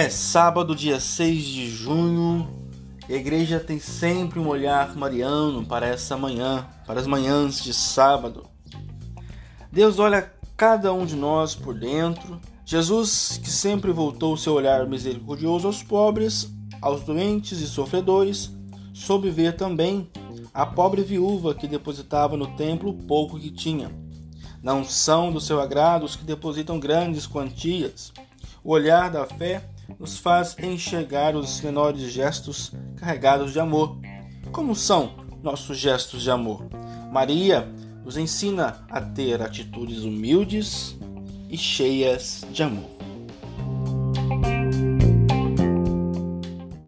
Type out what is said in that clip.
É sábado, dia 6 de junho. A igreja tem sempre um olhar mariano para essa manhã, para as manhãs de sábado. Deus olha cada um de nós por dentro. Jesus, que sempre voltou seu olhar misericordioso aos pobres, aos doentes e sofredores, soube ver também a pobre viúva que depositava no templo o pouco que tinha. Não são do seu agrado os que depositam grandes quantias. O olhar da fé nos faz enxergar os menores gestos carregados de amor. Como são nossos gestos de amor? Maria nos ensina a ter atitudes humildes e cheias de amor.